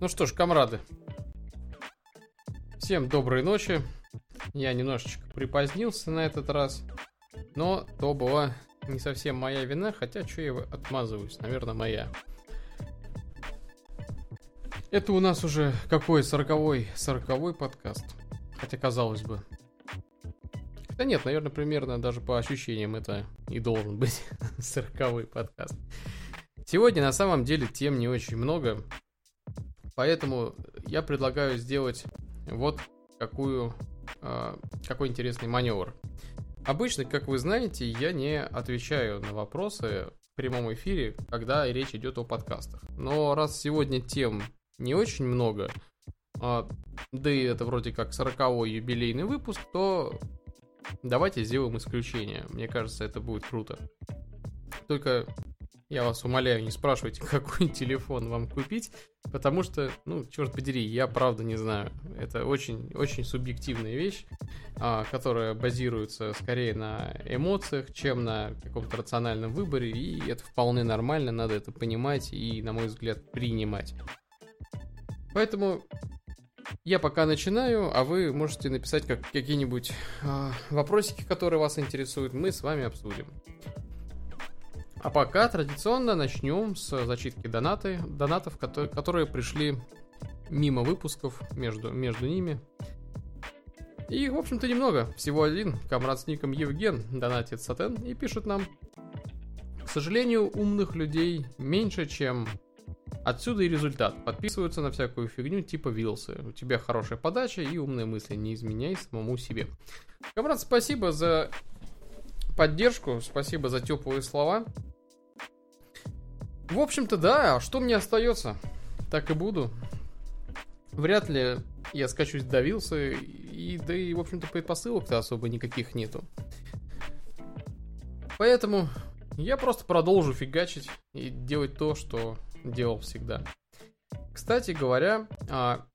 Ну что ж, комрады, всем доброй ночи. Я немножечко припозднился на этот раз, но то была не совсем моя вина, хотя что я отмазываюсь, наверное, моя. Это у нас уже какой сороковой, сороковой подкаст. Хотя казалось бы. Да нет, наверное, примерно даже по ощущениям это и должен быть сороковой подкаст. Сегодня на самом деле тем не очень много, поэтому я предлагаю сделать вот какую, э, какой интересный маневр. Обычно, как вы знаете, я не отвечаю на вопросы в прямом эфире, когда речь идет о подкастах. Но раз сегодня тем не очень много, а, да и это вроде как 40-й юбилейный выпуск, то давайте сделаем исключение. Мне кажется, это будет круто. Только я вас умоляю, не спрашивайте, какой телефон вам купить, потому что, ну, черт подери, я правда не знаю. Это очень, очень субъективная вещь, а, которая базируется скорее на эмоциях, чем на каком-то рациональном выборе, и это вполне нормально, надо это понимать и, на мой взгляд, принимать. Поэтому я пока начинаю, а вы можете написать как, какие-нибудь э, вопросики, которые вас интересуют, мы с вами обсудим. А пока традиционно начнем с зачитки донаты, донатов, которые, которые пришли мимо выпусков, между, между ними. И, в общем-то, немного. Всего один. Комрад с ником Евген донатит Сатен и пишет нам. К сожалению, умных людей меньше, чем Отсюда и результат. Подписываются на всякую фигню типа Вилсы. У тебя хорошая подача и умные мысли. Не изменяй самому себе. Камрад, спасибо за поддержку. Спасибо за теплые слова. В общем-то, да. А что мне остается? Так и буду. Вряд ли я скачусь до Вилсы. И да и, в общем-то, предпосылок-то особо никаких нету. Поэтому я просто продолжу фигачить и делать то, что делал всегда. Кстати говоря, а,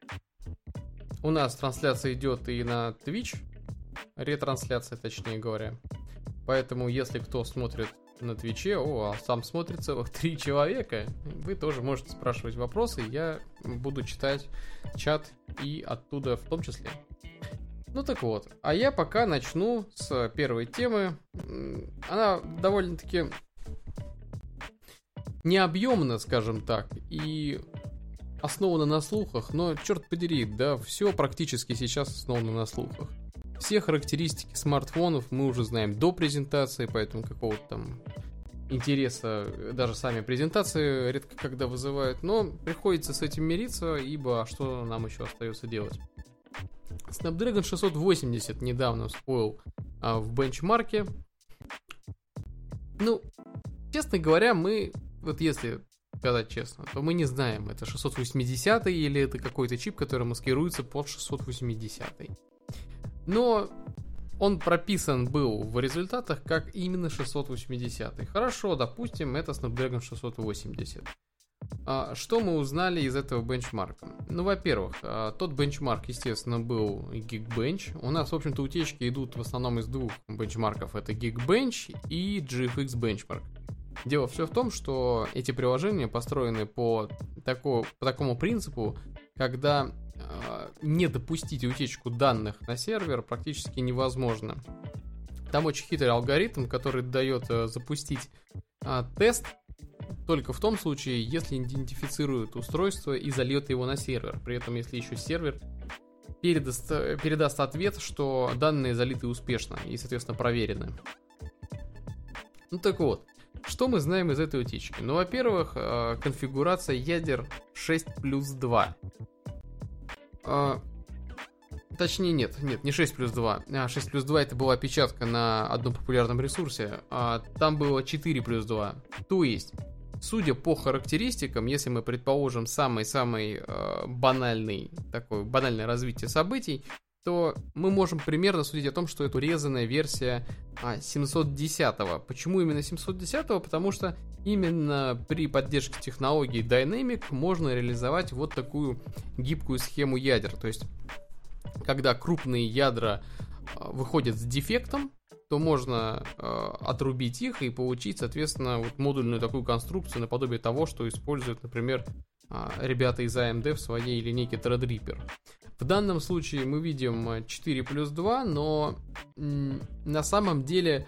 у нас трансляция идет и на Twitch, ретрансляция, точнее говоря. Поэтому, если кто смотрит на Твиче, о, а сам смотрит целых три человека, вы тоже можете спрашивать вопросы, я буду читать чат и оттуда в том числе. Ну так вот, а я пока начну с первой темы. Она довольно-таки необъемно, скажем так, и основано на слухах, но, черт подери, да, все практически сейчас основано на слухах. Все характеристики смартфонов мы уже знаем до презентации, поэтому какого-то там интереса даже сами презентации редко когда вызывают, но приходится с этим мириться, ибо что нам еще остается делать? Snapdragon 680 недавно всплыл а, в бенчмарке. Ну, честно говоря, мы вот если сказать честно, то мы не знаем, это 680 или это какой-то чип, который маскируется под 680. Но он прописан был в результатах как именно 680. Хорошо, допустим, это Snapdragon 680. А, что мы узнали из этого бенчмарка? Ну, во-первых, а, тот бенчмарк, естественно, был Geekbench. У нас, в общем-то, утечки идут в основном из двух бенчмарков. Это Geekbench и GFX Benchmark. Дело все в том, что эти приложения построены по, тако, по такому принципу, когда не допустить утечку данных на сервер практически невозможно. Там очень хитрый алгоритм, который дает э, запустить э, тест только в том случае, если идентифицирует устройство и зальет его на сервер. При этом, если еще сервер передаст, передаст ответ, что данные залиты успешно и, соответственно, проверены. Ну так вот, что мы знаем из этой утечки? Ну, во-первых, э, конфигурация ядер 6 плюс 2. А, точнее, нет, нет, не 6 плюс 2. А, 6 плюс 2 это была опечатка на одном популярном ресурсе. А там было 4 плюс 2. То есть, судя по характеристикам, если мы предположим самый-самый э, банальный, такой банальное развитие событий, то мы можем примерно судить о том, что это урезанная версия а, 710-го. Почему именно 710-го? Потому что именно при поддержке технологии Dynamic можно реализовать вот такую гибкую схему ядер. То есть, когда крупные ядра а, выходят с дефектом, то можно э, отрубить их и получить, соответственно, вот модульную такую конструкцию наподобие того, что используют, например, ребята из AMD в своей линейке Threadripper. В данном случае мы видим 4 плюс 2, но на самом деле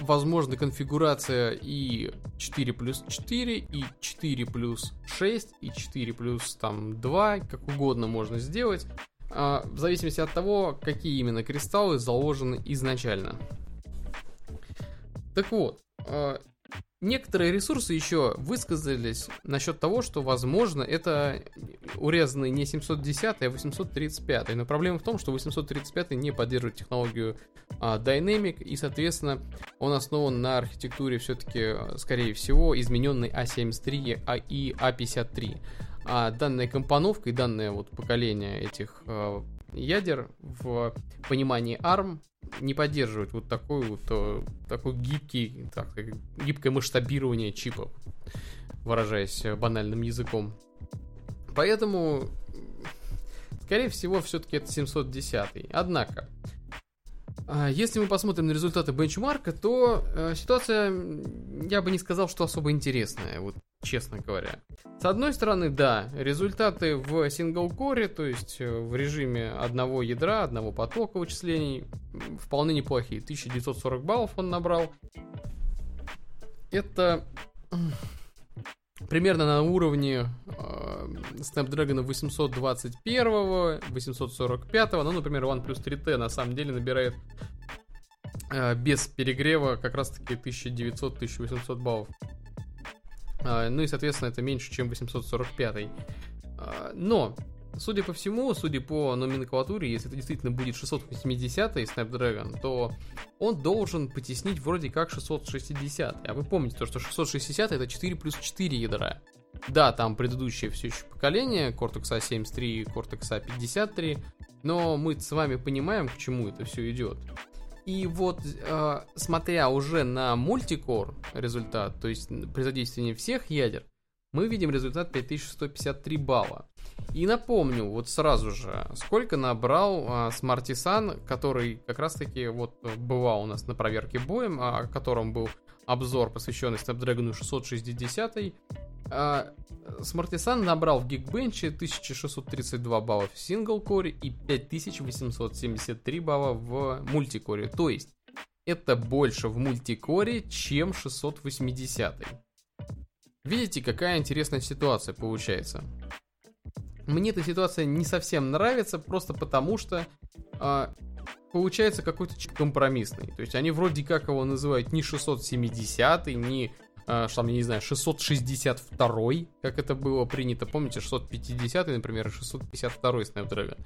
возможна конфигурация и 4 плюс 4, и 4 плюс 6, и 4 плюс там 2, как угодно можно сделать, а, в зависимости от того, какие именно кристаллы заложены изначально. Так вот, а, Некоторые ресурсы еще высказались насчет того, что, возможно, это урезанный не 710, а 835. Но проблема в том, что 835 не поддерживает технологию а, Dynamic, и, соответственно, он основан на архитектуре все-таки, скорее всего, измененной A73 а и A53. А данная компоновка и данное вот поколение этих а, ядер в понимании ARM не поддерживает вот такой вот э, такой гибкий, так, гибкое масштабирование чипов, выражаясь банальным языком. Поэтому, скорее всего, все-таки это 710. Однако, а, если мы посмотрим на результаты бенчмарка, то э, ситуация, я бы не сказал, что особо интересная, вот честно говоря. С одной стороны, да, результаты в сингл-коре, то есть э, в режиме одного ядра, одного потока вычислений, вполне неплохие. 1940 баллов он набрал. Это примерно на уровне э, Snapdragon 821, 845, ну, например, OnePlus 3T на самом деле набирает э, без перегрева как раз-таки 1900-1800 баллов. Э, ну и, соответственно, это меньше, чем 845. Э, но Судя по всему, судя по номенклатуре, если это действительно будет 680 Snapdragon, то он должен потеснить вроде как 660. А вы помните то, что 660 это 4 плюс 4 ядра. Да, там предыдущее все еще поколение, Cortex A73 и Cortex A53, но мы с вами понимаем, к чему это все идет. И вот, э, смотря уже на мультикор результат, то есть при задействовании всех ядер, мы видим результат 5153 балла. И напомню, вот сразу же, сколько набрал а, Smartisan, который как раз-таки вот бывал у нас на проверке боем, а, о котором был обзор, посвященный Snapdragon 660. А, Smartisan набрал в Geekbench 1632 балла в сингл-коре и 5873 балла в мультикоре. То есть, это больше в мультикоре, чем 680. Видите, какая интересная ситуация получается. Мне эта ситуация не совсем нравится, просто потому что а, получается какой-то компромиссный. То есть они вроде как его называют не 670, не а, что там, я не знаю, 662, как это было принято. Помните, 650, например, 652 Snapdragon.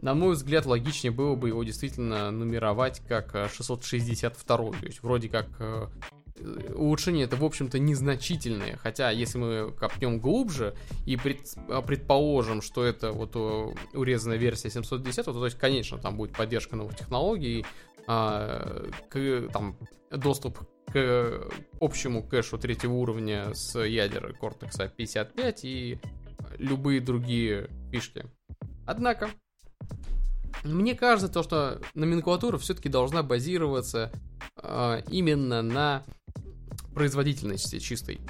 На мой взгляд, логичнее было бы его действительно нумеровать как 662. То есть вроде как э, улучшение это, в общем-то, незначительное. Хотя, если мы копнем глубже и пред, а, предположим, что это вот урезанная версия 710, то, то есть, конечно, там будет поддержка новых технологий, а, к, там, доступ к общему кэшу третьего уровня с ядер Cortex 55 и любые другие фишки. Однако, мне кажется, то, что номенклатура все-таки должна базироваться э, именно на производительности чистой.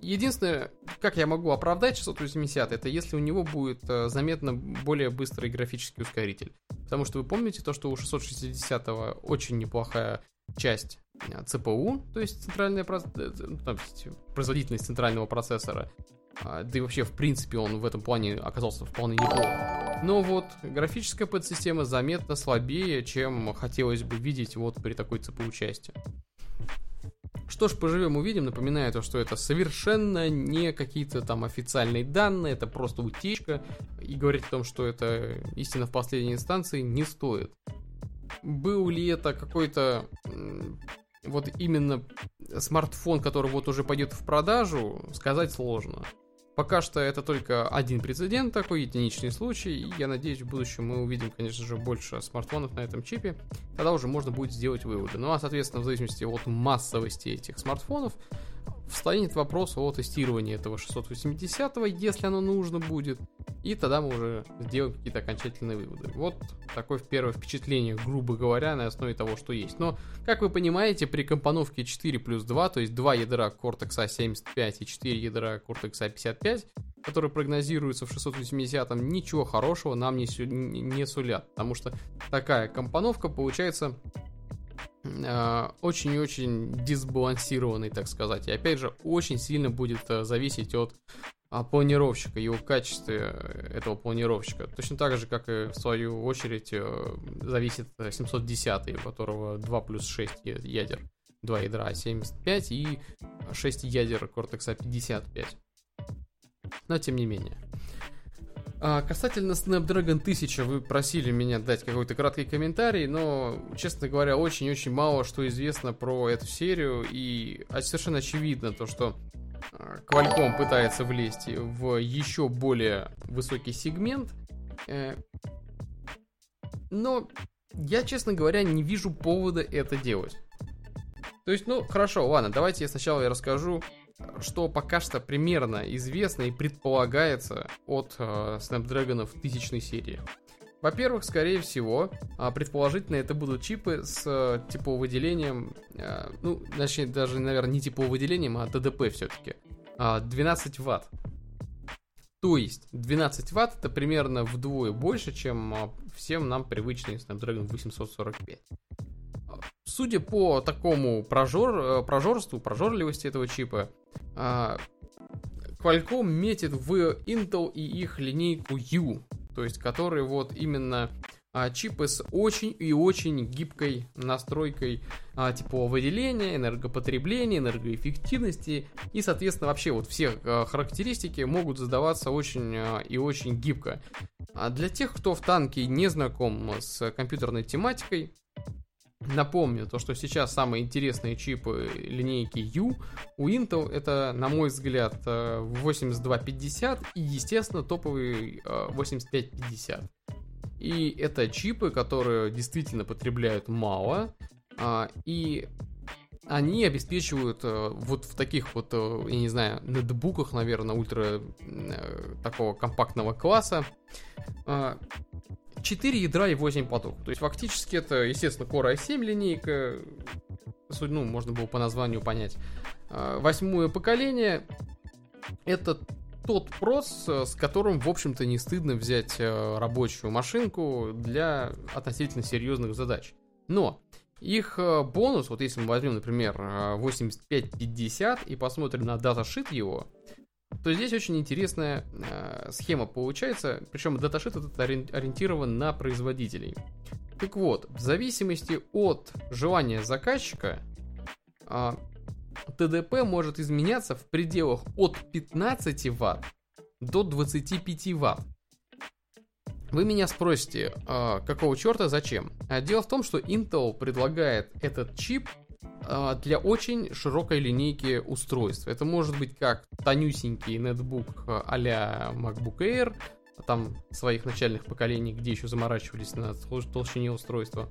Единственное, как я могу оправдать 680, это если у него будет э, заметно более быстрый графический ускоритель. Потому что вы помните то, что у 660 очень неплохая часть э, то есть центральная э, то есть производительность центрального процессора. А, да и вообще, в принципе, он в этом плане оказался вполне неплох. Но вот графическая подсистема заметно слабее, чем хотелось бы видеть вот при такой CPU части. Что ж, поживем увидим. Напоминаю то, что это совершенно не какие-то там официальные данные, это просто утечка. И говорить о том, что это истина в последней инстанции, не стоит. Был ли это какой-то вот именно смартфон, который вот уже пойдет в продажу, сказать сложно. Пока что это только один прецедент такой, единичный случай, и я надеюсь, в будущем мы увидим, конечно же, больше смартфонов на этом чипе, тогда уже можно будет сделать выводы. Ну а, соответственно, в зависимости от массовости этих смартфонов, встанет вопрос о тестировании этого 680, если оно нужно будет, и тогда мы уже сделаем какие-то окончательные выводы. Вот такое первое впечатление, грубо говоря, на основе того, что есть. Но, как вы понимаете, при компоновке 4 плюс 2, то есть 2 ядра Cortex A75 и 4 ядра Cortex A55, которые прогнозируются в 680, ничего хорошего нам не, не сулят, потому что такая компоновка получается очень и очень дисбалансированный, так сказать. И опять же, очень сильно будет э, зависеть от а, планировщика, его качестве э, этого планировщика. Точно так же, как и в свою очередь зависит 710, у которого 2 плюс 6 ядер. 2 ядра 75 и 6 ядер Cortex A55. Но тем не менее. А, касательно Snapdragon 1000, вы просили меня дать какой-то краткий комментарий, но, честно говоря, очень-очень мало что известно про эту серию, и совершенно очевидно то, что а, Qualcomm пытается влезть в еще более высокий сегмент, э, но я, честно говоря, не вижу повода это делать. То есть, ну, хорошо, ладно, давайте я сначала я расскажу что пока что примерно известно и предполагается от э, Snapdragon тысячной серии. Во-первых, скорее всего, э, предположительно, это будут чипы с э, тепловыделением, э, ну, точнее, даже, наверное, не тепловыделением, а ТДП все-таки. Э, 12 ватт. То есть 12 ватт это примерно вдвое больше, чем э, всем нам привычный Snapdragon 845. Судя по такому прожор, э, прожорству, прожорливости этого чипа, а, Qualcomm метит в Intel и их линейку U, то есть которые вот именно а, чипы с очень и очень гибкой настройкой а, выделения, энергопотребления, энергоэффективности и, соответственно, вообще вот все а, характеристики могут задаваться очень а, и очень гибко. А для тех, кто в танке не знаком с компьютерной тематикой, Напомню, то, что сейчас самые интересные чипы линейки U у Intel это, на мой взгляд, 8250 э, и, естественно, топовый 8550. Э, и это чипы, которые действительно потребляют мало, а, и они обеспечивают э, вот в таких вот, я не знаю, нетбуках, наверное, ультра такого компактного класса 4 ядра и 8 потоков. То есть фактически это, естественно, Core i7 линейка, ну, можно было по названию понять. А, восьмое поколение это тот прос, с которым, в общем-то, не стыдно взять э, рабочую машинку для относительно серьезных задач. Но их э, бонус, вот если мы возьмем, например, 8550 э, и посмотрим на даташит его, то здесь очень интересная э, схема получается, причем даташит этот ориентирован на производителей. Так вот, в зависимости от желания заказчика, э, ТДП может изменяться в пределах от 15 Вт до 25 Вт. Вы меня спросите, э, какого черта, зачем? А дело в том, что Intel предлагает этот чип а, для очень широкой линейки устройств. Это может быть как тонюсенький нетбук а-ля MacBook Air, там своих начальных поколений, где еще заморачивались на толщине устройства.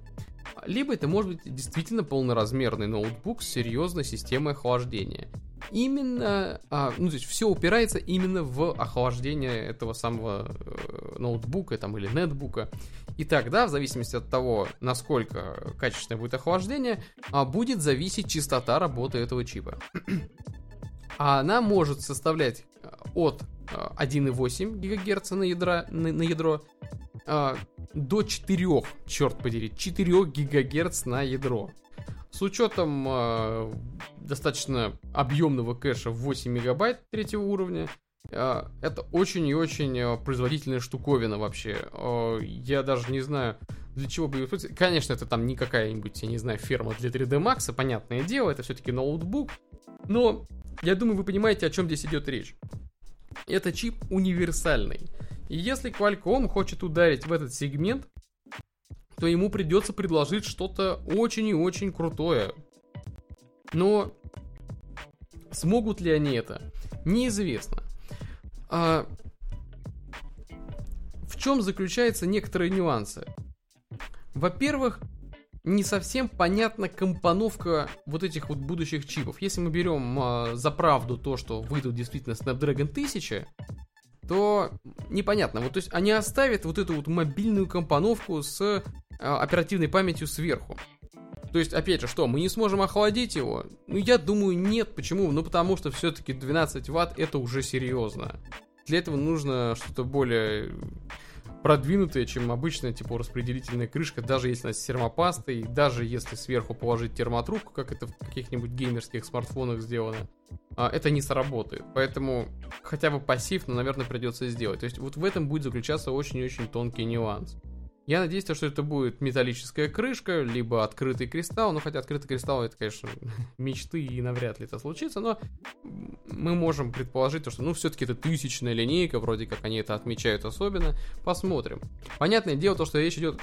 Либо это может быть действительно полноразмерный ноутбук с серьезной системой охлаждения. Именно, а, ну то есть все упирается именно в охлаждение этого самого э, ноутбука там, или нетбука. И тогда, в зависимости от того, насколько качественное будет охлаждение, а, будет зависеть частота работы этого чипа. А она может составлять э, от 1,8 э, ГГц на, ядра, на, на ядро а, до 4, черт подери, 4 ГГц на ядро. С учетом э, достаточно объемного кэша в 8 мегабайт третьего уровня, э, это очень и очень э, производительная штуковина вообще. Я даже не знаю, для чего бы ее Конечно, это там не какая-нибудь, я не знаю, ферма для 3D Max, понятное дело, это все-таки ноутбук. Но я думаю, вы понимаете, о чем здесь идет речь. Это чип универсальный. И если Qualcomm хочет ударить в этот сегмент, то ему придется предложить что-то очень и очень крутое. Но смогут ли они это, неизвестно. А, в чем заключаются некоторые нюансы? Во-первых, не совсем понятна компоновка вот этих вот будущих чипов. Если мы берем э, за правду то, что выйдут действительно Snapdragon 1000, то непонятно. Вот, то есть они оставят вот эту вот мобильную компоновку с э, оперативной памятью сверху. То есть, опять же, что, мы не сможем охладить его? Ну, я думаю, нет. Почему? Ну, потому что все-таки 12 ватт это уже серьезно. Для этого нужно что-то более продвинутое, чем обычная, типа, распределительная крышка, даже если она с термопастой, даже если сверху положить термотрубку, как это в каких-нибудь геймерских смартфонах сделано, а, это не сработает. Поэтому хотя бы пассив, но, наверное, придется сделать. То есть вот в этом будет заключаться очень-очень тонкий нюанс. Я надеюсь, что это будет металлическая крышка, либо открытый кристалл. Ну, хотя открытый кристалл это, конечно, мечты и навряд ли это случится, но мы можем предположить, что, ну, все-таки это тысячная линейка, вроде как они это отмечают особенно. Посмотрим. Понятное дело, то, что речь идет,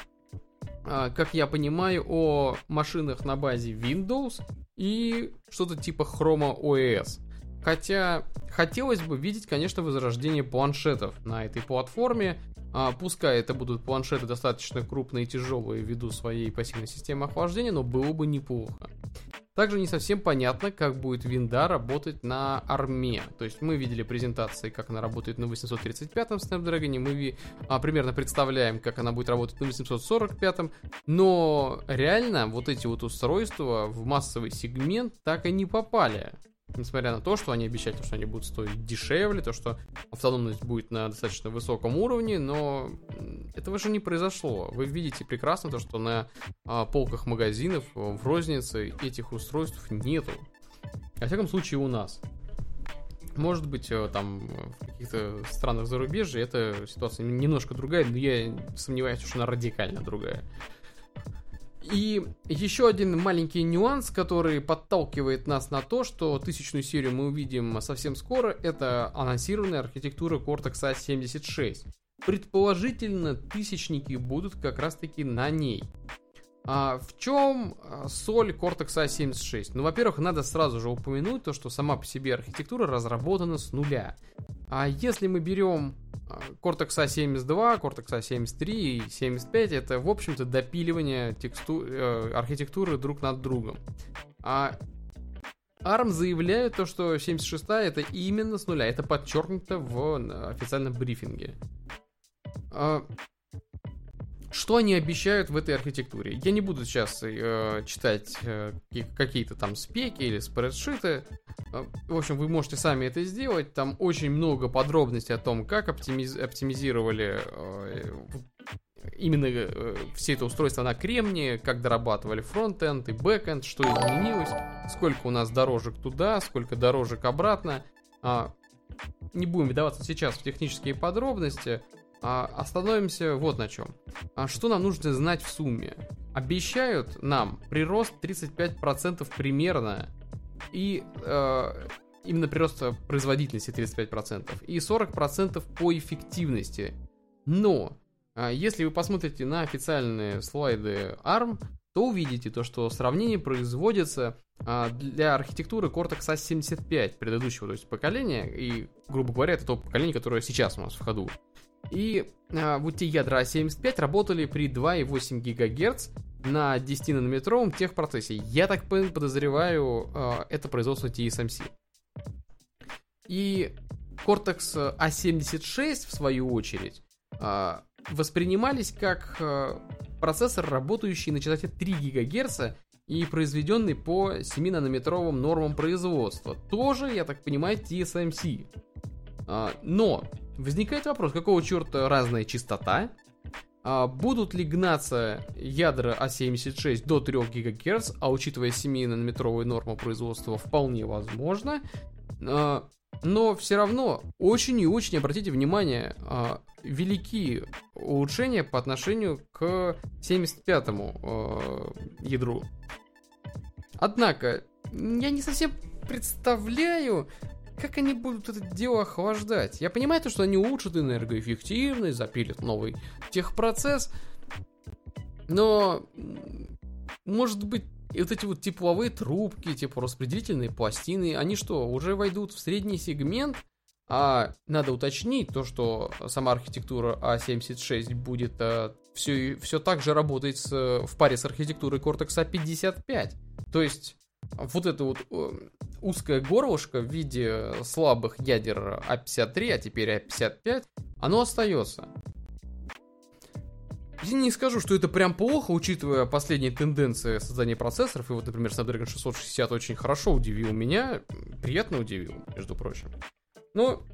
а, как я понимаю, о машинах на базе Windows и что-то типа Chroma OS. Хотя хотелось бы видеть, конечно, возрождение планшетов на этой платформе. А, пускай это будут планшеты достаточно крупные и тяжелые ввиду своей пассивной системы охлаждения, но было бы неплохо. Также не совсем понятно, как будет винда работать на арме. То есть мы видели презентации, как она работает на 835-м Snapdragon, мы а, примерно представляем, как она будет работать на 845-м, но реально вот эти вот устройства в массовый сегмент так и не попали несмотря на то, что они обещают, что они будут стоить дешевле, то, что автономность будет на достаточно высоком уровне, но этого же не произошло. Вы видите прекрасно то, что на а, полках магазинов в рознице этих устройств нету. Во всяком случае, у нас. Может быть, э, там в каких-то странах зарубежья эта ситуация немножко другая, но я сомневаюсь, что она радикально другая. И еще один маленький нюанс, который подталкивает нас на то, что тысячную серию мы увидим совсем скоро, это анонсированная архитектура Cortex A76. Предположительно, тысячники будут как раз-таки на ней. А в чем а, соль Cortex A76? Ну, во-первых, надо сразу же упомянуть то, что сама по себе архитектура разработана с нуля. А если мы берем а, Cortex A72, Cortex A73 и 75, это, в общем-то, допиливание тексту... э, архитектуры друг над другом. А ARM заявляет то, что 76 это именно с нуля. Это подчеркнуто в официальном брифинге. Что они обещают в этой архитектуре? Я не буду сейчас э, читать э, какие-то там спеки или спредшиты. Э, в общем, вы можете сами это сделать. Там очень много подробностей о том, как оптимиз- оптимизировали э, именно э, все это устройство на кремнии, как дорабатывали фронтенд и бэкенд, что изменилось, сколько у нас дорожек туда, сколько дорожек обратно. А, не будем вдаваться сейчас в технические подробности. А, остановимся вот на чем. А что нам нужно знать в сумме? Обещают нам прирост 35% примерно и э, именно прирост производительности 35% и 40% по эффективности. Но э, если вы посмотрите на официальные слайды ARM, то увидите то, что сравнение производится для архитектуры Cortex A75 предыдущего то есть поколения и, грубо говоря, это то поколение, которое сейчас у нас в ходу. И а, вот те ядра А75 работали при 2,8 ГГц на 10-нанометровом техпроцессе. Я так подозреваю, а, это производство TSMC. И Cortex A76, в свою очередь, а, воспринимались как а, процессор, работающий на частоте 3 ГГц и произведенный по 7-нанометровым нормам производства. Тоже, я так понимаю, TSMC. А, но Возникает вопрос, какого черта разная частота? А будут ли гнаться ядра А76 до 3 ГГц, а учитывая 7-нанометровую норму производства, вполне возможно. А, но все равно очень и очень обратите внимание, а, велики улучшения по отношению к 75-му а, ядру. Однако, я не совсем представляю, как они будут это дело охлаждать? Я понимаю то, что они улучшат энергоэффективность, запилят новый техпроцесс, но может быть вот эти вот тепловые трубки, теплораспределительные пластины, они что, уже войдут в средний сегмент? А надо уточнить то, что сама архитектура А76 будет а, все, все так же работает с, в паре с архитектурой Cortex A55. То есть вот это вот э, узкое горлышко в виде слабых ядер А53, а теперь А55, оно остается. Я не скажу, что это прям плохо, учитывая последние тенденции создания процессоров. И вот, например, Snapdragon 660 очень хорошо удивил меня. Приятно удивил, между прочим. Но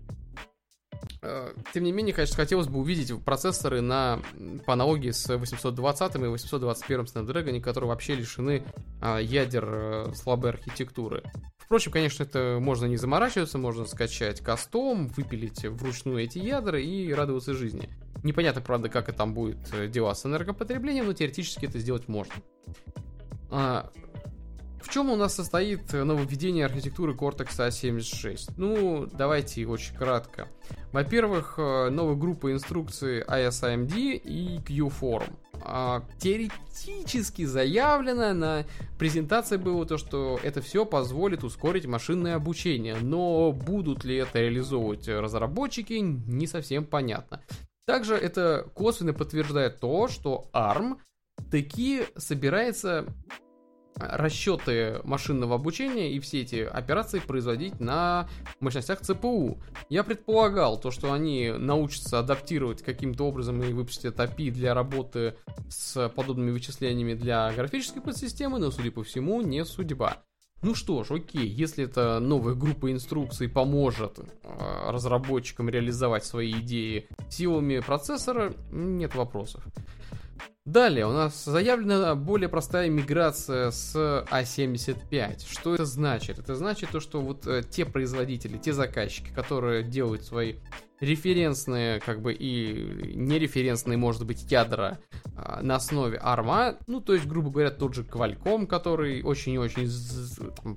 Э, тем не менее, конечно, хотелось бы увидеть процессоры на, по аналогии с 820 и 821 Snapdragon, которые вообще лишены а, ядер а, слабой архитектуры. Впрочем, конечно, это можно не заморачиваться, можно скачать кастом, выпилить вручную эти ядра и радоваться жизни. Непонятно, правда, как это там будет дела с энергопотреблением, но теоретически это сделать можно. А, в чем у нас состоит нововведение архитектуры Cortex A76? Ну, давайте очень кратко. Во-первых, э, новая группа инструкций ISAMD и Q-Form. А, теоретически заявлено на презентации было то, что это все позволит ускорить машинное обучение, но будут ли это реализовывать разработчики, не совсем понятно. Также это косвенно подтверждает то, что ARM таки собирается расчеты машинного обучения и все эти операции производить на мощностях ЦПУ. Я предполагал то, что они научатся адаптировать каким-то образом и выпустят API для работы с подобными вычислениями для графической подсистемы, но, судя по всему, не судьба. Ну что ж, окей, если эта новая группа инструкций поможет э, разработчикам реализовать свои идеи силами процессора, нет вопросов. Далее у нас заявлена более простая миграция с А75. Что это значит? Это значит то, что вот э, те производители, те заказчики, которые делают свои референсные, как бы и нереференсные, может быть, ядра э, на основе ARM, ну, то есть, грубо говоря, тот же Qualcomm, который очень-очень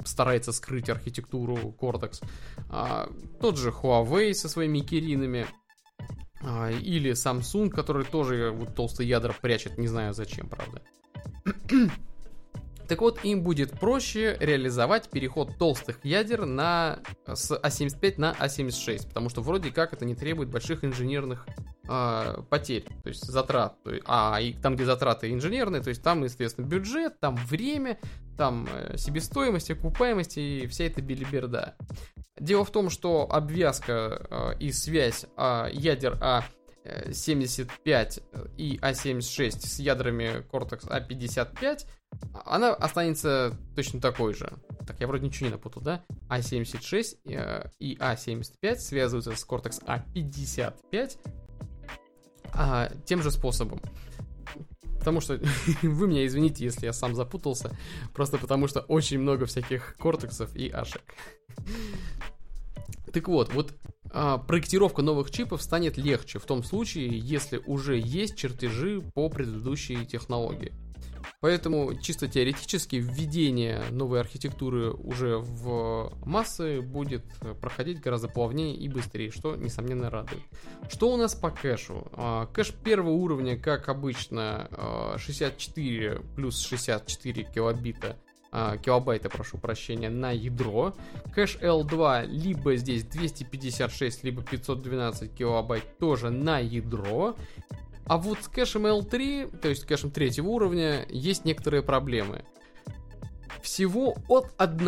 старается скрыть архитектуру Cortex, э, тот же Huawei со своими киринами, а, или Samsung, который тоже вот толстые ядра прячет, не знаю зачем, правда. Так вот, им будет проще реализовать переход толстых ядер на, с А75 на А76, потому что вроде как это не требует больших инженерных э, потерь, то есть затрат. А и там, где затраты инженерные, то есть там, естественно, бюджет, там время, там э, себестоимость, окупаемость и вся эта билиберда. Дело в том, что обвязка э, и связь э, ядер А75 и А76 с ядрами Cortex A55, она останется точно такой же. Так, я вроде ничего не напутал, да? А76 э, и А75 связываются с Cortex A55 а, тем же способом. Потому что вы меня извините, если я сам запутался. Просто потому что очень много всяких кортексов и ашек. Так вот, вот а, проектировка новых чипов станет легче в том случае, если уже есть чертежи по предыдущей технологии. Поэтому чисто теоретически введение новой архитектуры уже в массы будет проходить гораздо плавнее и быстрее, что несомненно радует. Что у нас по кэшу? А, кэш первого уровня, как обычно, 64 а, плюс 64 килобита а, килобайта, прошу прощения, на ядро. Кэш L2 либо здесь 256, либо 512 килобайт тоже на ядро. А вот с кэшем L3, то есть кэшем третьего уровня, есть некоторые проблемы. Всего от 1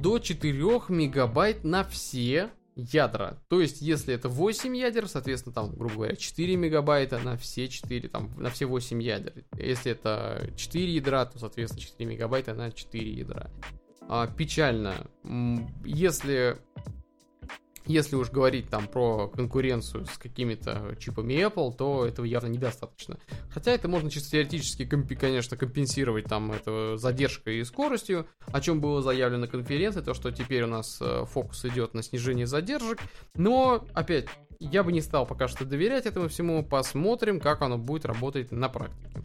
до 4 мегабайт на все ядра. То есть, если это 8 ядер, соответственно, там, грубо говоря, 4 мегабайта на все 4, там, на все 8 ядер. Если это 4 ядра, то, соответственно, 4 мегабайта на 4 ядра. А, печально. Если если уж говорить там про конкуренцию с какими-то чипами Apple, то этого явно недостаточно. Хотя это можно чисто теоретически, конечно, компенсировать там это задержкой и скоростью, о чем было заявлено на конференции, то, что теперь у нас э, фокус идет на снижение задержек. Но, опять, я бы не стал пока что доверять этому всему, посмотрим, как оно будет работать на практике.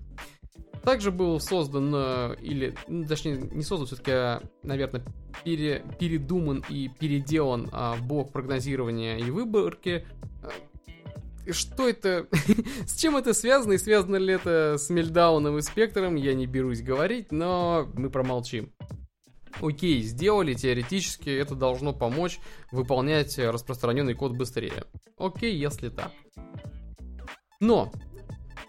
Также был создан, э, или, ну, точнее, не создан, все-таки, а, наверное, пере, передуман и переделан а, блок прогнозирования и выборки. Э, что это? с чем это связано? И связано ли это с Мельдауном и Спектром? Я не берусь говорить, но мы промолчим. Окей, сделали, теоретически это должно помочь выполнять распространенный код быстрее. Окей, если так. Но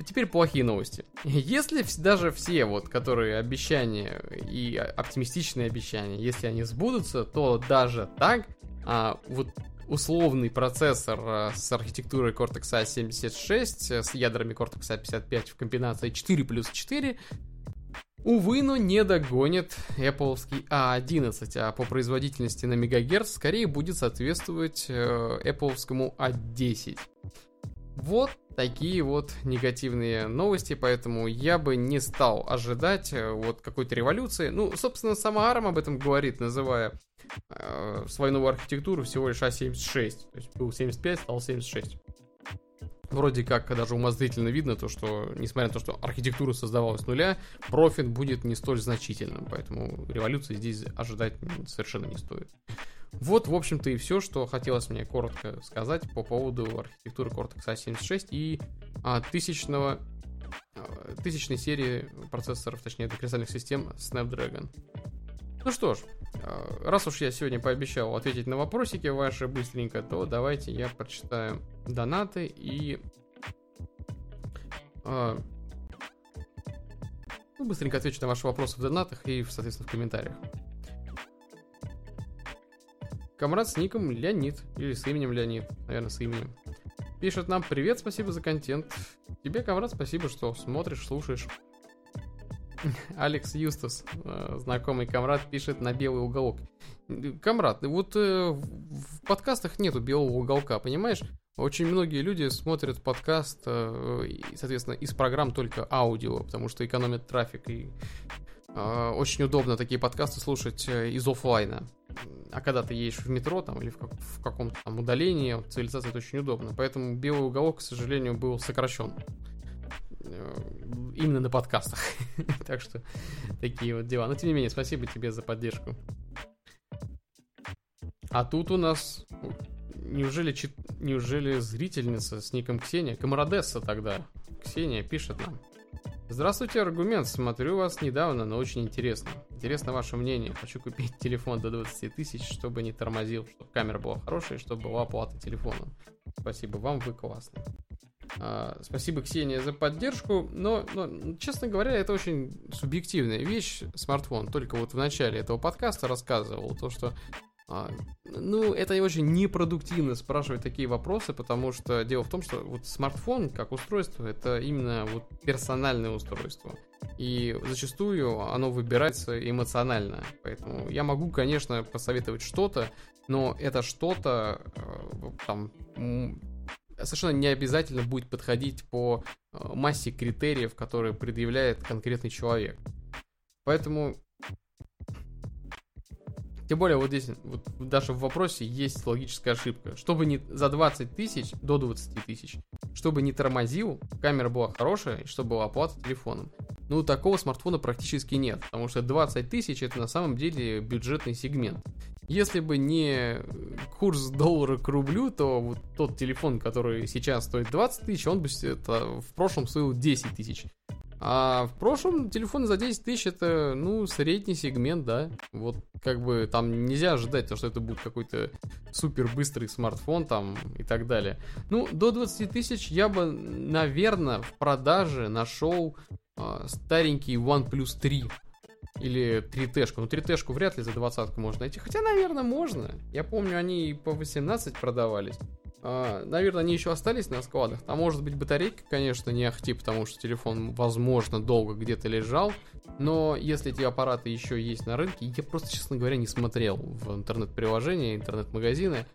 Теперь плохие новости. Если даже все вот, которые обещания и оптимистичные обещания, если они сбудутся, то даже так, а, вот условный процессор а, с архитектурой Cortex A76, с ядрами Cortex A55 в комбинации 4 плюс 4, увы, но не догонит Apple A11, а по производительности на мегагерц скорее будет соответствовать э, Apple A10. Вот такие вот негативные новости, поэтому я бы не стал ожидать э, вот какой-то революции. Ну, собственно, сама ARM об этом говорит, называя э, свою новую архитектуру всего лишь А76. То есть был 75, стал 76. Вроде как даже умозрительно видно то, что, несмотря на то, что архитектура создавалась с нуля, профит будет не столь значительным, поэтому революции здесь ожидать совершенно не стоит. Вот, в общем-то, и все, что хотелось мне коротко сказать по поводу архитектуры Cortex A76 и а, тысячного, а, тысячной серии процессоров, точнее, кристальных систем Snapdragon. Ну что ж, а, раз уж я сегодня пообещал ответить на вопросики ваши быстренько, то давайте я прочитаю донаты и... А, ну, быстренько отвечу на ваши вопросы в донатах и, соответственно, в комментариях. Комрад с ником Леонид. Или с именем Леонид. Наверное, с именем. Пишет нам «Привет, спасибо за контент». Тебе, Комрад, спасибо, что смотришь, слушаешь. Алекс Юстас, э, знакомый Комрад, пишет на белый уголок. Комрад, вот э, в подкастах нету белого уголка, понимаешь? Очень многие люди смотрят подкаст, э, соответственно, из программ только аудио, потому что экономят трафик. И очень удобно такие подкасты слушать из офлайна а когда ты едешь в метро там или в, как, в каком-то там удалении, цивилизация это очень удобно. Поэтому белый уголок, к сожалению, был сокращен. Э, именно на подкастах. так что такие вот дела. Но тем не менее, спасибо тебе за поддержку. А тут у нас неужели, чит... неужели зрительница с ником Ксения, Камарадесса тогда, Ксения пишет нам. Здравствуйте, аргумент. Смотрю вас недавно, но очень интересно. Интересно ваше мнение. Хочу купить телефон до 20 тысяч, чтобы не тормозил, чтобы камера была хорошая, чтобы была оплата телефона. Спасибо вам, вы классный. А, спасибо, Ксения, за поддержку. Но, но, честно говоря, это очень субъективная вещь, смартфон. Только вот в начале этого подкаста рассказывал то, что а, ну, это очень непродуктивно спрашивать такие вопросы, потому что дело в том, что вот смартфон как устройство это именно вот персональное устройство. И зачастую оно выбирается эмоционально. Поэтому я могу, конечно, посоветовать что-то, но это что-то э, там совершенно не обязательно будет подходить по э, массе критериев, которые предъявляет конкретный человек. Поэтому тем более, вот здесь, вот даже в вопросе есть логическая ошибка. Чтобы не за 20 тысяч, до 20 тысяч, чтобы не тормозил, камера была хорошая, и чтобы была оплата телефоном. Ну, такого смартфона практически нет, потому что 20 тысяч это на самом деле бюджетный сегмент. Если бы не курс доллара к рублю, то вот тот телефон, который сейчас стоит 20 тысяч, он бы в прошлом стоил 10 тысяч. А в прошлом телефон за 10 тысяч это, ну, средний сегмент, да. Вот как бы там нельзя ожидать, что это будет какой-то супер быстрый смартфон там и так далее. Ну, до 20 тысяч я бы, наверное, в продаже нашел э, старенький OnePlus 3 или 3T-шку. Ну, 3T-шку вряд ли за 20 можно найти. Хотя, наверное, можно. Я помню, они по 18 продавались. А, наверное, они еще остались на складах. Там может быть батарейка, конечно, не ахти, потому что телефон, возможно, долго где-то лежал. Но если эти аппараты еще есть на рынке, я просто, честно говоря, не смотрел в интернет-приложения, интернет-магазины.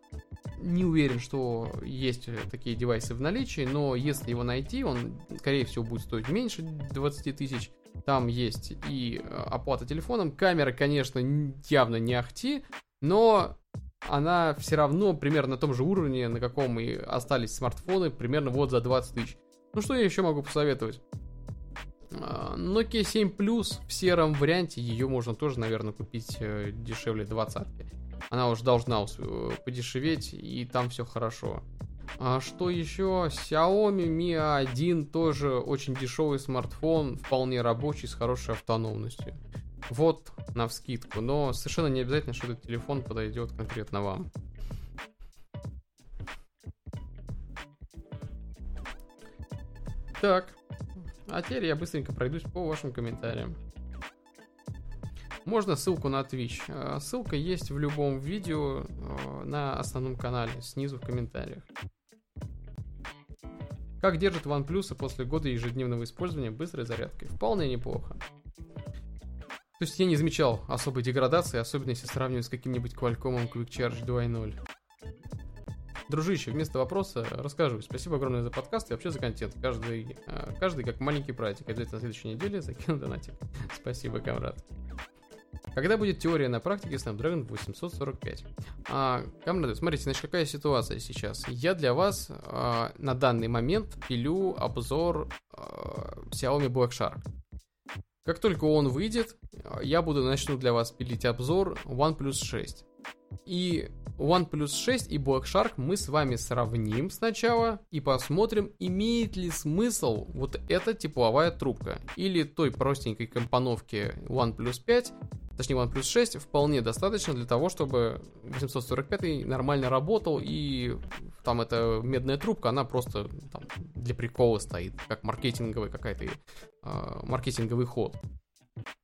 Не уверен, что есть такие девайсы в наличии, но если его найти, он, скорее всего, будет стоить меньше 20 тысяч. Там есть и оплата телефоном. Камера, конечно, явно не ахти, но она все равно примерно на том же уровне, на каком и остались смартфоны, примерно вот за 20 тысяч. Ну что я еще могу посоветовать? А, Nokia 7 Plus в сером варианте, ее можно тоже, наверное, купить э, дешевле 20 Она уже должна э, подешеветь, и там все хорошо. А что еще? Xiaomi Mi 1 тоже очень дешевый смартфон, вполне рабочий, с хорошей автономностью. Вот, на вскидку. Но совершенно не обязательно, что этот телефон подойдет конкретно вам. Так, а теперь я быстренько пройдусь по вашим комментариям. Можно ссылку на Twitch. Э, ссылка есть в любом видео э, на основном канале, снизу в комментариях. Как держит OnePlus после года ежедневного использования быстрой зарядкой? Вполне неплохо. То есть я не замечал особой деградации, особенно если сравнивать с каким-нибудь Qualcomm Quick Charge 2.0. Дружище, вместо вопроса расскажу. Спасибо огромное за подкаст и вообще за контент. Каждый, э, каждый как маленький праздник. Обязательно на следующей неделе закину донатик. Спасибо, комрад. Когда будет теория на практике Snapdragon 845? А, камрады, смотрите, значит, какая ситуация сейчас. Я для вас а, на данный момент пилю обзор а, Xiaomi Black Shark. Как только он выйдет, я буду начну для вас пилить обзор OnePlus 6. И OnePlus 6 и Black Shark мы с вами сравним сначала и посмотрим, имеет ли смысл вот эта тепловая трубка или той простенькой компоновки OnePlus 5 точнее OnePlus 6, вполне достаточно для того, чтобы 845 нормально работал, и там эта медная трубка, она просто там, для прикола стоит, как маркетинговый какая-то э, маркетинговый ход.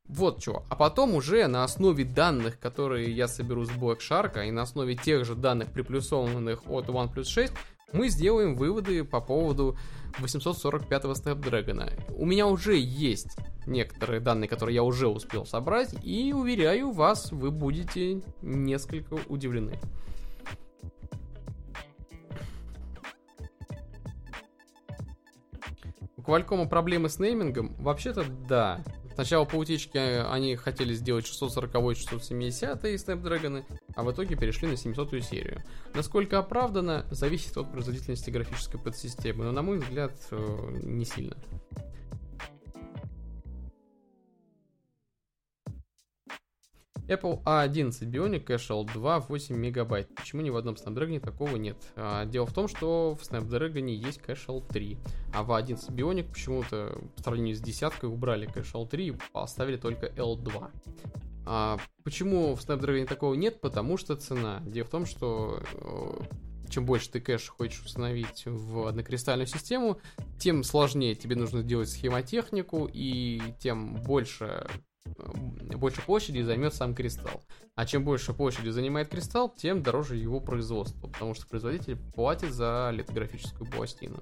Вот что. А потом уже на основе данных, которые я соберу с Black Shark, и на основе тех же данных, приплюсованных от OnePlus 6, мы сделаем выводы по поводу 845-го Snapdragon. У меня уже есть некоторые данные, которые я уже успел собрать, и уверяю вас, вы будете несколько удивлены. Qualcomm проблемы с неймингом? Вообще-то да. Сначала по утечке они хотели сделать 640 670 Snapdragon, а в итоге перешли на 700 серию. Насколько оправдано, зависит от производительности графической подсистемы, но на мой взгляд э, не сильно. Apple A11 Bionic Cache L2 8 мегабайт. Почему ни в одном Snapdragon такого нет? А, дело в том, что в Snapdragon есть Cache L3, а в A11 Bionic почему-то по сравнению с десяткой убрали Cache L3 и оставили только L2. А, почему в Snapdragon такого нет? Потому что цена. Дело в том, что э, чем больше ты кэш хочешь установить в однокристальную систему, тем сложнее тебе нужно делать схемотехнику, и тем больше больше площади займет сам кристалл. А чем больше площади занимает кристалл, тем дороже его производство, потому что производитель платит за литографическую пластину.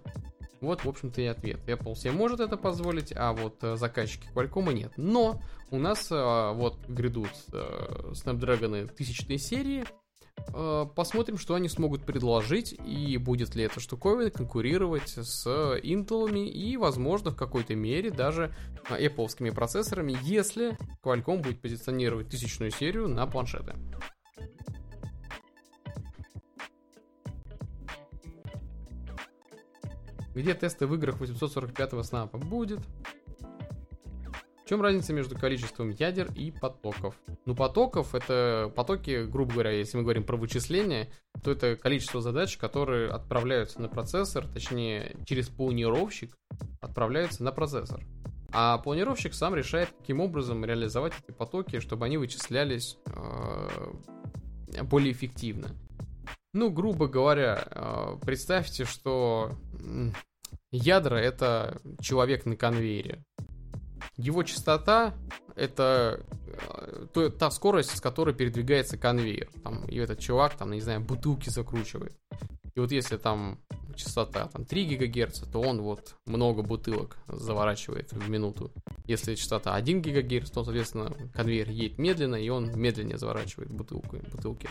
Вот, в общем-то, и ответ. Apple себе может это позволить, а вот э, заказчики Qualcomm нет. Но у нас э, вот грядут э, Snapdragon тысячной серии, Э, посмотрим, что они смогут предложить и будет ли эта штуковина конкурировать с Intel и, возможно, в какой-то мере даже Apple процессорами, если Qualcomm будет позиционировать тысячную серию на планшеты. Где тесты в играх 845-го снапа будет? В чем разница между количеством ядер и потоков? Ну, потоков это потоки, грубо говоря, если мы говорим про вычисления, то это количество задач, которые отправляются на процессор, точнее, через планировщик отправляются на процессор. А планировщик сам решает, каким образом реализовать эти потоки, чтобы они вычислялись э, более эффективно. Ну, грубо говоря, э, представьте, что ядра это человек на конвейере. Его частота это э, то, та скорость, с которой передвигается конвейер. Там, и этот чувак, там, не знаю, бутылки закручивает. И вот если там частота там, 3 ГГц, то он вот много бутылок заворачивает в минуту. Если частота 1 ГГц, то, соответственно, конвейер едет медленно, и он медленнее заворачивает бутылку, бутылки.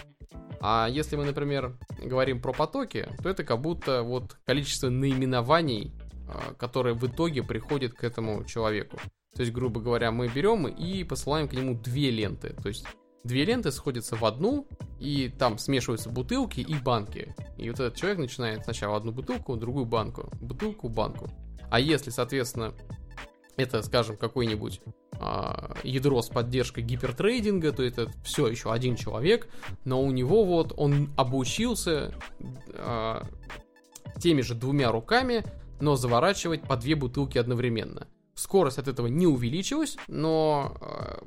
А если мы, например, говорим про потоки, то это как будто вот количество наименований, а, которые в итоге приходят к этому человеку. То есть, грубо говоря, мы берем и посылаем к нему две ленты. То есть две ленты сходятся в одну, и там смешиваются бутылки и банки. И вот этот человек начинает сначала одну бутылку, другую банку, бутылку, банку. А если, соответственно, это, скажем, какой-нибудь э, ядро с поддержкой гипертрейдинга, то это все еще один человек, но у него вот он обучился э, теми же двумя руками, но заворачивать по две бутылки одновременно. Скорость от этого не увеличилась, но э,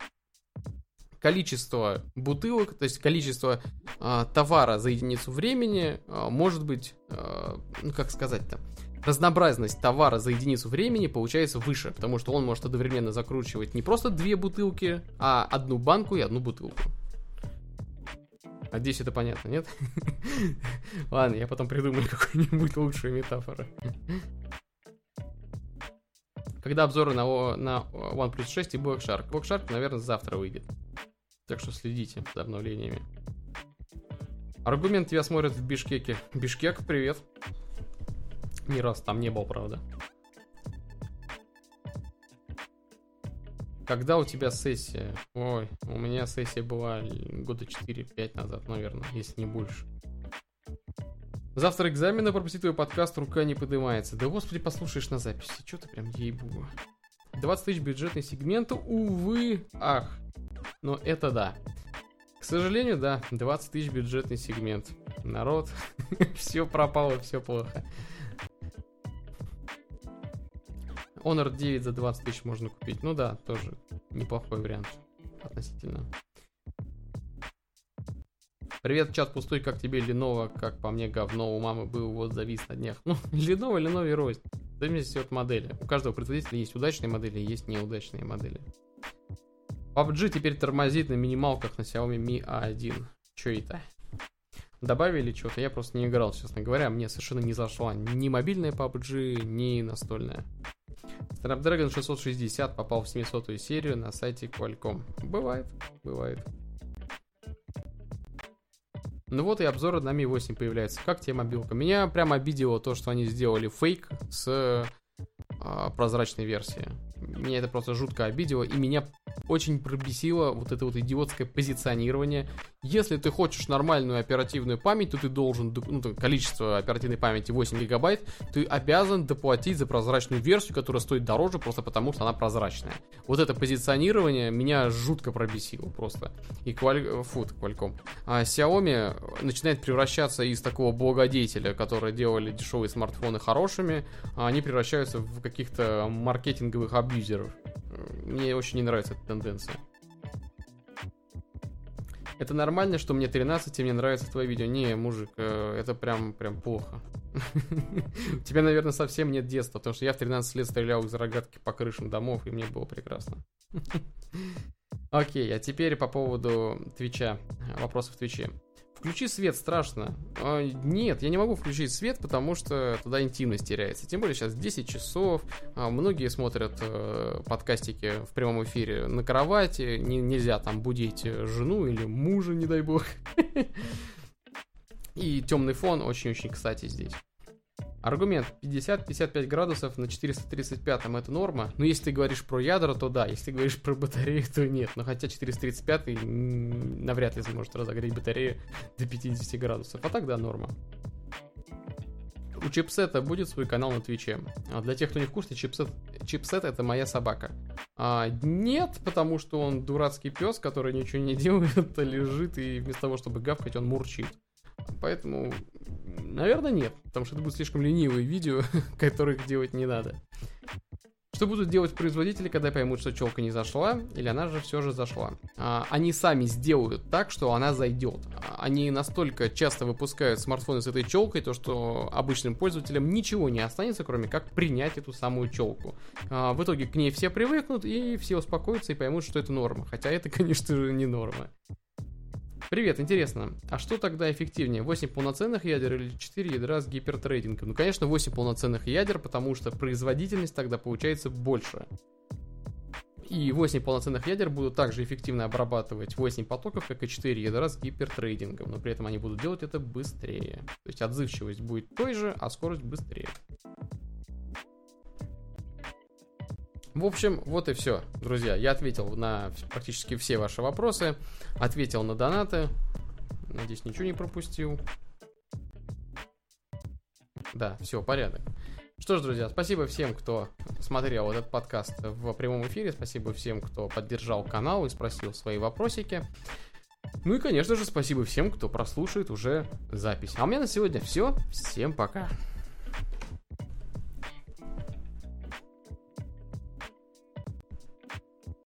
количество бутылок, то есть количество э, товара за единицу времени э, может быть, э, ну как сказать-то, разнообразность товара за единицу времени получается выше, потому что он может одновременно закручивать не просто две бутылки, а одну банку и одну бутылку. Надеюсь, это понятно, нет? Ладно, я потом придумаю какую-нибудь лучшую метафору. Когда обзоры на, на OnePlus 6 и Black Shark? Black Shark, наверное, завтра выйдет. Так что следите за обновлениями. Аргумент тебя смотрят в Бишкеке. Бишкек, привет. Ни раз там не был, правда. Когда у тебя сессия? Ой, у меня сессия была года 4-5 назад, наверное, если не больше. Завтра экзамена, пропустить твой подкаст, рука не поднимается. Да господи, послушаешь на записи. Что ты прям ей-богу. 20 тысяч бюджетный сегмент, увы, ах. Но это да. К сожалению, да, 20 тысяч бюджетный сегмент. Народ, все пропало, все плохо. Honor 9 за 20 тысяч можно купить. Ну да, тоже неплохой вариант относительно. Привет, чат пустой, как тебе Lenovo? Как по мне, говно у мамы был, вот завис на днях. Ну, Lenovo, Lenovo и рознь. Зависит от модели. У каждого производителя есть удачные модели, есть неудачные модели. PUBG теперь тормозит на минималках на Xiaomi Mi A1. Че это? Добавили что-то, я просто не играл, честно говоря. Мне совершенно не зашла ни мобильная PUBG, ни настольная. Snapdragon 660 попал в 700 серию на сайте Qualcomm. Бывает, бывает. Ну вот и обзоры на Mi 8 появляются. Как тебе мобилка? Меня прям обидело то, что они сделали фейк с э, прозрачной версией. Меня это просто жутко обидело, и меня очень пробесило вот это вот идиотское позиционирование. Если ты хочешь нормальную оперативную память, то ты должен, ну, количество оперативной памяти 8 гигабайт, ты обязан доплатить за прозрачную версию, которая стоит дороже просто потому, что она прозрачная. Вот это позиционирование меня жутко пробесило просто. И кваль... Фу, Qualcomm. А Xiaomi начинает превращаться из такого благодетеля, которые делали дешевые смартфоны хорошими, а они превращаются в каких-то маркетинговых абьюзеров. Мне очень не нравится эта тенденция. Это нормально, что мне 13 и мне нравится твое видео. Не, мужик, э, это прям, прям плохо. У тебя, наверное, совсем нет детства, потому что я в 13 лет стрелял из рогатки по крышам домов, и мне было прекрасно. Окей, а теперь по поводу Твича, вопросов в Твиче. Включи свет, страшно. А, нет, я не могу включить свет, потому что тогда интимность теряется. Тем более сейчас 10 часов. А, многие смотрят э, подкастики в прямом эфире на кровати. Не, нельзя там будить жену или мужа, не дай бог. И темный фон очень-очень кстати здесь. Аргумент 50-55 градусов на 435 это норма. Но если ты говоришь про ядра, то да. Если ты говоришь про батарею, то нет. Но хотя 435 навряд ли сможет разогреть батарею до 50 градусов. А тогда норма. У чипсета будет свой канал на Твиче. А для тех, кто не в курсе, чипсет, чипсет это моя собака. А, нет, потому что он дурацкий пес, который ничего не делает, а лежит и вместо того, чтобы гавкать, он мурчит. Поэтому, наверное, нет, потому что это будут слишком ленивые видео, которых делать не надо. Что будут делать производители, когда поймут, что челка не зашла, или она же все же зашла? А, они сами сделают так, что она зайдет. Они настолько часто выпускают смартфоны с этой челкой, то что обычным пользователям ничего не останется, кроме как принять эту самую челку. А, в итоге к ней все привыкнут, и все успокоятся и поймут, что это норма. Хотя это, конечно же, не норма. Привет, интересно, а что тогда эффективнее, 8 полноценных ядер или 4 ядра с гипертрейдингом? Ну, конечно, 8 полноценных ядер, потому что производительность тогда получается больше. И 8 полноценных ядер будут также эффективно обрабатывать 8 потоков, как и 4 ядра с гипертрейдингом, но при этом они будут делать это быстрее. То есть отзывчивость будет той же, а скорость быстрее. В общем, вот и все, друзья. Я ответил на практически все ваши вопросы, ответил на донаты. Надеюсь, ничего не пропустил. Да, все, порядок. Что ж, друзья, спасибо всем, кто смотрел этот подкаст в прямом эфире. Спасибо всем, кто поддержал канал и спросил свои вопросики. Ну и, конечно же, спасибо всем, кто прослушает уже запись. А у меня на сегодня все. Всем пока.